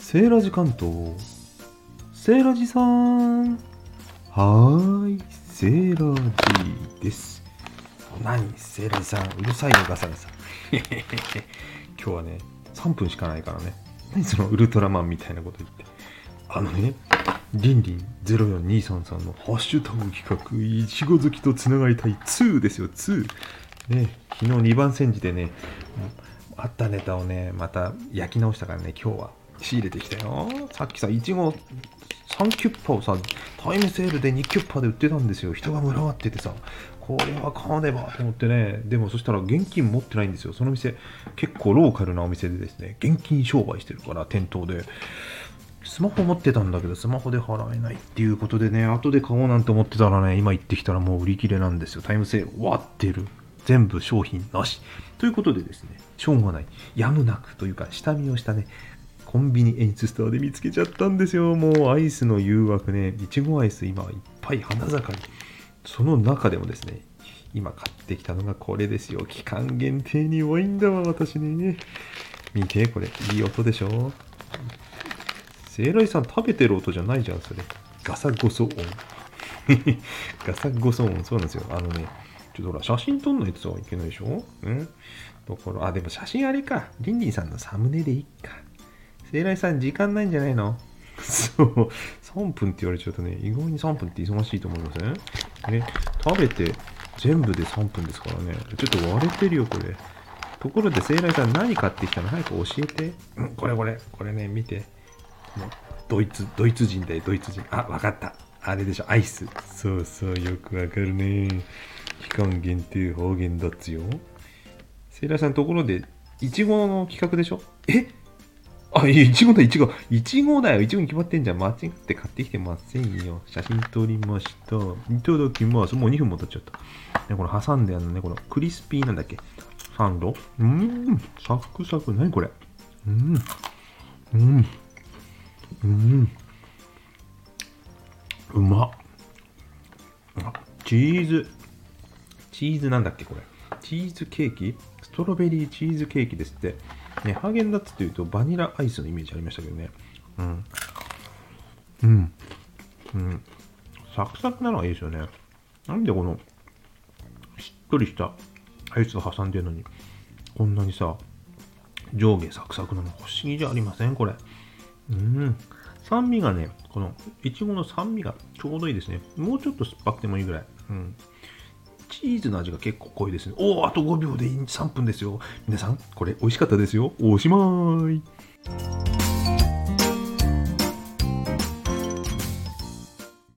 セーラジ関東。セーラジさん。はーい、セーラジです。何セーラジさん、うるさいよ、ガサガサ。今日はね、3分しかないからね。何そのウルトラマンみたいなこと言って。あのね、リンリン04233のハッシュタグ企画、いちご好きとつながりたい2ですよ、2。ね、昨日2番煎じでね、あったネタをね、また焼き直したからね、今日は仕入れてきたよ。さっきさ、いちご3キュッパをさ、タイムセールで2キュッパで売ってたんですよ。人が群がっててさ、これは買わねばと思ってね、でもそしたら現金持ってないんですよ。その店、結構ローカルなお店でですね、現金商売してるから、店頭で。スマホ持ってたんだけど、スマホで払えないっていうことでね、後で買おうなんて思ってたらね、今行ってきたらもう売り切れなんですよ。タイムセール終わってる。全部商品なし。ということでですね、しょうがない。やむなくというか、下見をしたね、コンビニ演出ストアで見つけちゃったんですよ。もうアイスの誘惑ね、いちごアイス今いっぱい花盛り。その中でもですね、今買ってきたのがこれですよ。期間限定に多いんだわ、私ね。見て、これ、いい音でしょ？セイライさん食べてる音じゃないじゃん、それ。ガサゴソ音。ガサゴソ音、そうなんですよ。あのね、ちょっとほら、写真撮んないといけないでしょ？うんだから、あ、でも写真あれか。リンリンさんのサムネでいいか。セイライさん、時間ないんじゃないの？そう、3分って言われちゃうとね、意外に3分って忙しいと思いません？ね、食べて全部で3分ですからね。ちょっと割れてるよ、これ。ところで、セイライさん何買ってきたの？早く教えて。うん、これこれ、これね、見て。もうドイツ、ドイツ人だよ、ドイツ人。あ、わかった。あれでしょ、アイス。そうそう、よくわかるね。期間限定方言だっつよ。セイライさん、ところで、いちごの企画でしょ？え？あ、い、ちごだ、いちご。いちごだよ。いちごに決まってんじゃん。間違って買ってきてませんよ。写真撮りました。いただきます。もう2分も経っちゃった。ね、これ挟んであるのね、このクリスピーなんだっけサンドうん、サクサク。何これ？うん。うん。うん。うまっ。チーズ。チーズなんだっけこれ。チーズケーキ？ストロベリーチーズケーキですって。ね、ハーゲンダッツっていうとバニラアイスのイメージありましたけどね。うん。うん。うん。サクサクなのがいいですよね。なんでこの、しっとりしたアイスを挟んでるのに、こんなにさ、上下サクサクなの不思議じゃありません？これ。うん。酸味がね、この、いちごの酸味がちょうどいいですね。もうちょっと酸っぱくてもいいぐらい。うん。チーズの味が結構濃いですね。おお、あと5秒で3分ですよ。皆さん、これ美味しかったですよ。おしまーい。